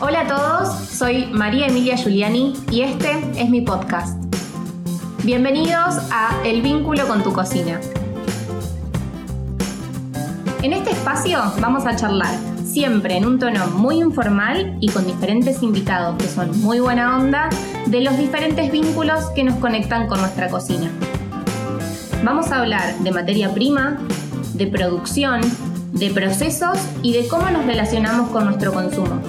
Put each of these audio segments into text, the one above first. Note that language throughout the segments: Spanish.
Hola a todos, soy María Emilia Giuliani y este es mi podcast. Bienvenidos a El vínculo con tu cocina. En este espacio vamos a charlar siempre en un tono muy informal y con diferentes invitados que son muy buena onda de los diferentes vínculos que nos conectan con nuestra cocina. Vamos a hablar de materia prima, de producción, de procesos y de cómo nos relacionamos con nuestro consumo.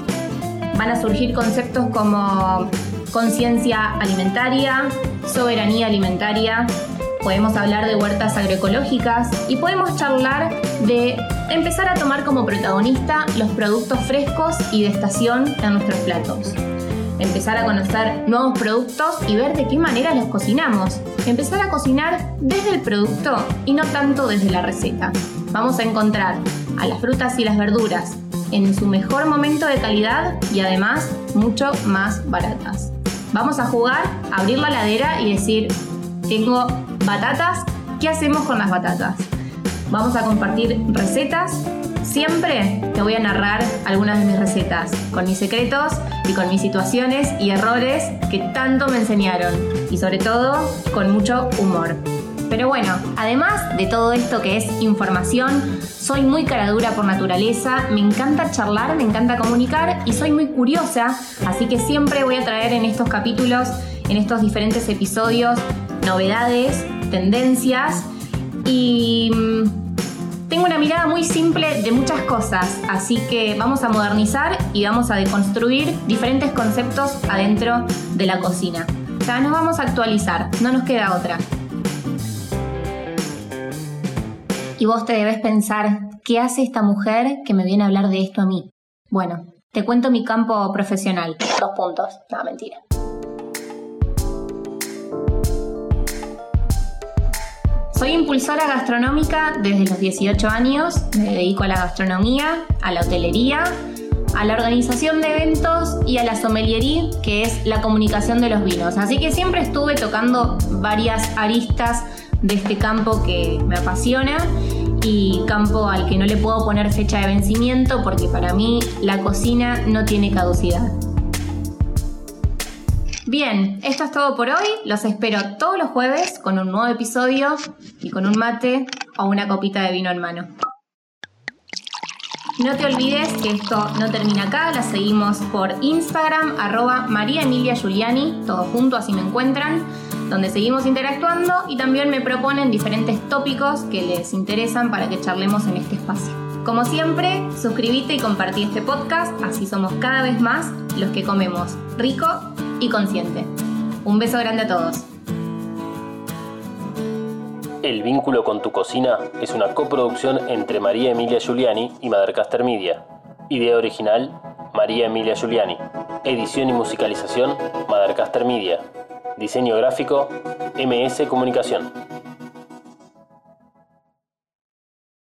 Van a surgir conceptos como conciencia alimentaria, soberanía alimentaria, podemos hablar de huertas agroecológicas y podemos charlar de empezar a tomar como protagonista los productos frescos y de estación en nuestros platos. Empezar a conocer nuevos productos y ver de qué manera los cocinamos. Empezar a cocinar desde el producto y no tanto desde la receta. Vamos a encontrar a las frutas y las verduras en su mejor momento de calidad y además mucho más baratas. Vamos a jugar, abrir la ladera y decir, tengo batatas, ¿qué hacemos con las batatas? Vamos a compartir recetas. Siempre te voy a narrar algunas de mis recetas, con mis secretos y con mis situaciones y errores que tanto me enseñaron. Y sobre todo, con mucho humor. Pero bueno, además de todo esto que es información, soy muy caradura por naturaleza, me encanta charlar, me encanta comunicar y soy muy curiosa, así que siempre voy a traer en estos capítulos, en estos diferentes episodios, novedades, tendencias y mm, tengo una mirada muy simple de muchas cosas, así que vamos a modernizar y vamos a deconstruir diferentes conceptos adentro de la cocina. Sea, nos vamos a actualizar, no nos queda otra. Y vos te debes pensar, ¿qué hace esta mujer que me viene a hablar de esto a mí? Bueno, te cuento mi campo profesional. Dos puntos. No, mentira. Soy impulsora gastronómica desde los 18 años. Me dedico a la gastronomía, a la hotelería, a la organización de eventos y a la sommeliería, que es la comunicación de los vinos. Así que siempre estuve tocando varias aristas de este campo que me apasiona y campo al que no le puedo poner fecha de vencimiento porque para mí la cocina no tiene caducidad. Bien, esto es todo por hoy. Los espero todos los jueves con un nuevo episodio y con un mate o una copita de vino en mano. No te olvides que esto no termina acá, la seguimos por Instagram, arroba María Emilia Giuliani, todo junto así me encuentran donde seguimos interactuando y también me proponen diferentes tópicos que les interesan para que charlemos en este espacio. Como siempre, suscríbete y compartí este podcast, así somos cada vez más los que comemos rico y consciente. Un beso grande a todos. El vínculo con tu cocina es una coproducción entre María Emilia Giuliani y Madercaster Media. Idea original, María Emilia Giuliani. Edición y musicalización, Madercaster Media. Diseño gráfico, MS Comunicación.